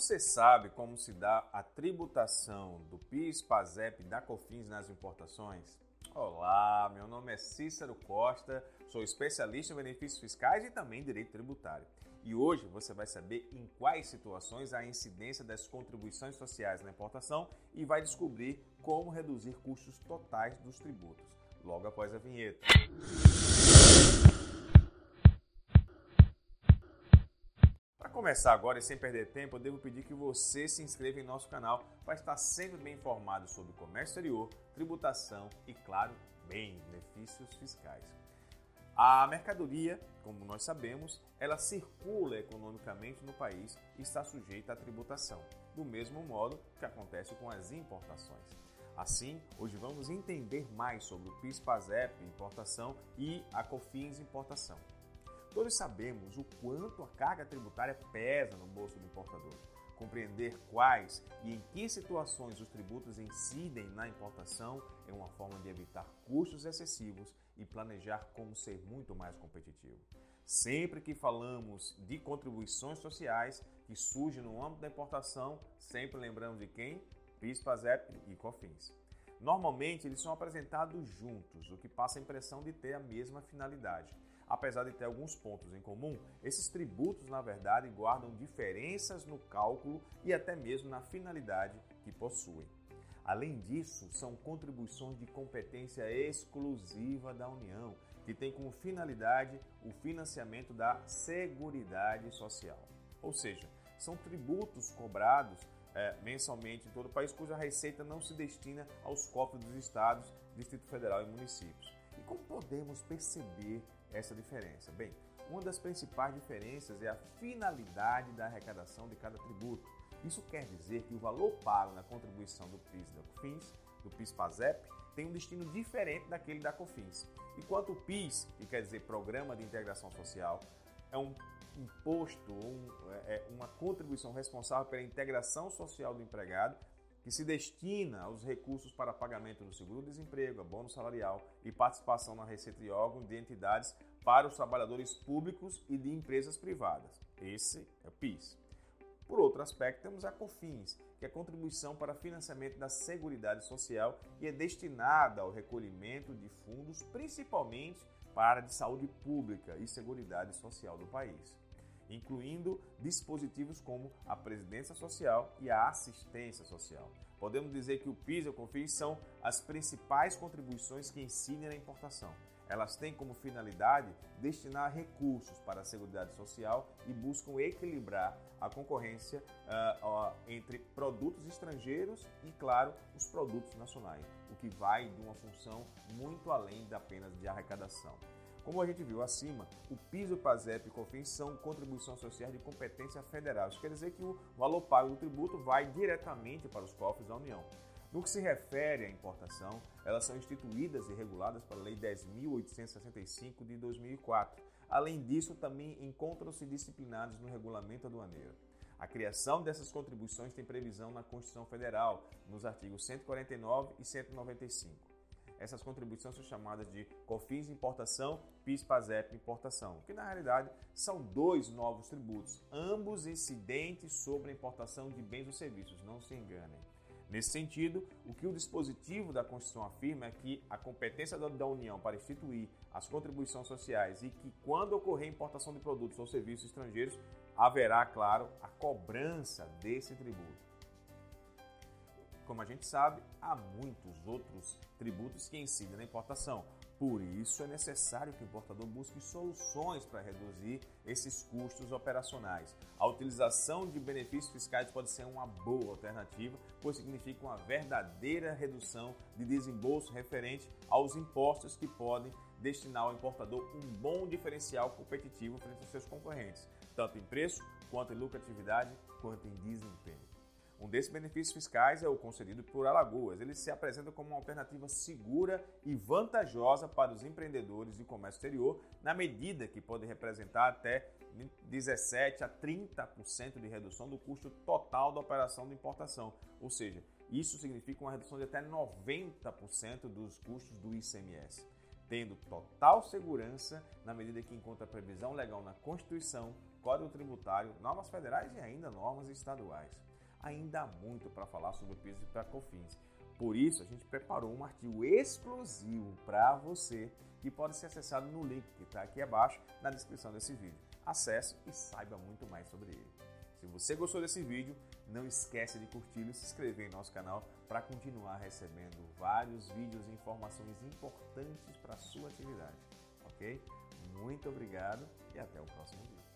você sabe como se dá a tributação do PIS, PASEP e da COFINS nas importações? Olá, meu nome é Cícero Costa, sou especialista em benefícios fiscais e também direito tributário. E hoje você vai saber em quais situações há incidência das contribuições sociais na importação e vai descobrir como reduzir custos totais dos tributos. Logo após a vinheta. Começar agora e sem perder tempo, eu devo pedir que você se inscreva em nosso canal para estar sempre bem informado sobre comércio exterior, tributação e, claro, benefícios fiscais. A mercadoria, como nós sabemos, ela circula economicamente no país e está sujeita à tributação, do mesmo modo que acontece com as importações. Assim, hoje vamos entender mais sobre o PIS-PASEP importação e a COFINS importação. Todos sabemos o quanto a carga tributária pesa no bolso do importador. Compreender quais e em que situações os tributos incidem na importação é uma forma de evitar custos excessivos e planejar como ser muito mais competitivo. Sempre que falamos de contribuições sociais que surgem no âmbito da importação, sempre lembramos de quem? PIS, PASEP e COFINS. Normalmente eles são apresentados juntos, o que passa a impressão de ter a mesma finalidade. Apesar de ter alguns pontos em comum, esses tributos, na verdade, guardam diferenças no cálculo e até mesmo na finalidade que possuem. Além disso, são contribuições de competência exclusiva da União, que tem como finalidade o financiamento da Seguridade Social. Ou seja, são tributos cobrados é, mensalmente em todo o país, cuja receita não se destina aos cofres dos estados, Distrito Federal e municípios. E como podemos perceber essa diferença? Bem, uma das principais diferenças é a finalidade da arrecadação de cada tributo. Isso quer dizer que o valor pago na contribuição do PIS e da COFINS, do PIS-PASEP, tem um destino diferente daquele da COFINS. Enquanto o PIS, que quer dizer Programa de Integração Social, é um imposto, um, é, é uma contribuição responsável pela integração social do empregado que se destina aos recursos para pagamento do seguro-desemprego, bônus salarial e participação na receita de órgãos de entidades para os trabalhadores públicos e de empresas privadas. Esse é o PIS. Por outro aspecto, temos a COFINS, que é a contribuição para financiamento da Seguridade Social e é destinada ao recolhimento de fundos, principalmente para a área de saúde pública e seguridade social do país incluindo dispositivos como a presidência social e a assistência social. Podemos dizer que o PIS e o COFINS são as principais contribuições que incidem na importação. Elas têm como finalidade destinar recursos para a Seguridade Social e buscam equilibrar a concorrência uh, uh, entre produtos estrangeiros e, claro, os produtos nacionais, o que vai de uma função muito além apenas de arrecadação. Como a gente viu acima, o PIS, o PASEP e COFINS são contribuições sociais de competência federal. Isso quer dizer que o valor pago do tributo vai diretamente para os cofres da União. No que se refere à importação, elas são instituídas e reguladas pela Lei 10.865 de 2004. Além disso, também encontram-se disciplinados no regulamento aduaneiro. A criação dessas contribuições tem previsão na Constituição Federal, nos artigos 149 e 195. Essas contribuições são chamadas de COFINS importação, PIS PASEP importação, que na realidade são dois novos tributos, ambos incidentes sobre a importação de bens ou serviços, não se enganem. Nesse sentido, o que o dispositivo da Constituição afirma é que a competência da União para instituir as contribuições sociais e que, quando ocorrer importação de produtos ou serviços estrangeiros, haverá, claro, a cobrança desse tributo. Como a gente sabe, há muitos outros tributos que incidem na importação. Por isso é necessário que o importador busque soluções para reduzir esses custos operacionais. A utilização de benefícios fiscais pode ser uma boa alternativa, pois significa uma verdadeira redução de desembolso referente aos impostos que podem destinar ao importador um bom diferencial competitivo frente aos seus concorrentes, tanto em preço, quanto em lucratividade, quanto em desempenho. Um desses benefícios fiscais é o concedido por Alagoas. Ele se apresenta como uma alternativa segura e vantajosa para os empreendedores de comércio exterior, na medida que pode representar até 17 a 30% de redução do custo total da operação de importação. Ou seja, isso significa uma redução de até 90% dos custos do ICMS, tendo total segurança na medida que encontra previsão legal na Constituição Código Tributário, normas federais e ainda normas estaduais. Ainda há muito para falar sobre o piso para COFINS. Por isso, a gente preparou um artigo exclusivo para você que pode ser acessado no link que está aqui abaixo na descrição desse vídeo. Acesse e saiba muito mais sobre ele. Se você gostou desse vídeo, não esqueça de curtir e se inscrever em nosso canal para continuar recebendo vários vídeos e informações importantes para a sua atividade. Ok? Muito obrigado e até o próximo vídeo.